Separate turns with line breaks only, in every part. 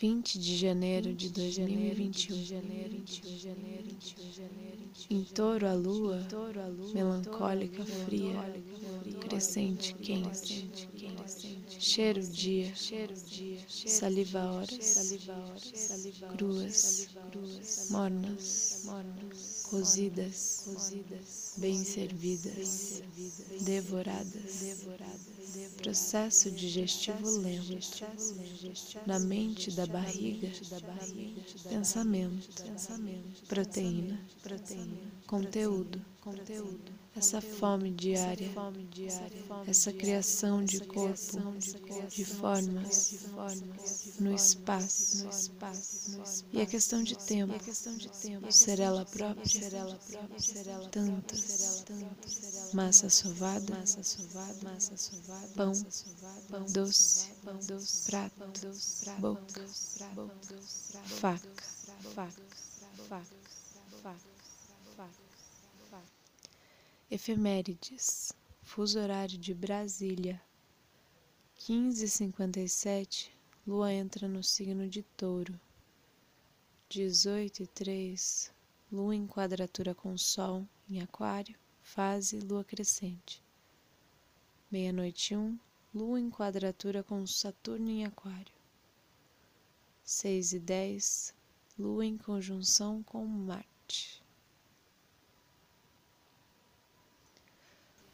20 de janeiro de 2021. Em touro a lua, melancólica, fria, crescente, quente, cheiro dia, saliva horas, cruas, mornas, cozidas, bem servidas, devoradas, processo digestivo lento, na mente da barriga, pensamento, proteína, conteúdo, essa fome diária, essa criação de corpo, de formas, no espaço, e a questão de tempo, ser ela própria, tantas, massa sovada, pão, doce, prato, boca, faca, faca, faca, faca. Efemérides, fuso horário de Brasília, 15h57, lua entra no signo de touro. 18 e 3, lua em quadratura com sol em aquário, fase lua crescente. Meia-noite 1, lua em quadratura com Saturno em aquário. 6 e 10, lua em conjunção com Marte.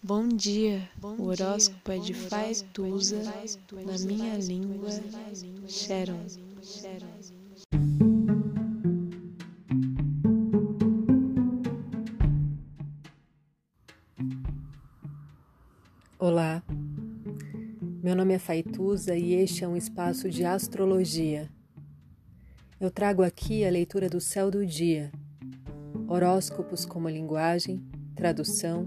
Bom dia, Bom o horóscopo dia. é de Faetusa, na minha língua, Sharon.
Olá, meu nome é Faituza e este é um espaço de astrologia. Eu trago aqui a leitura do céu do dia, horóscopos como linguagem, tradução,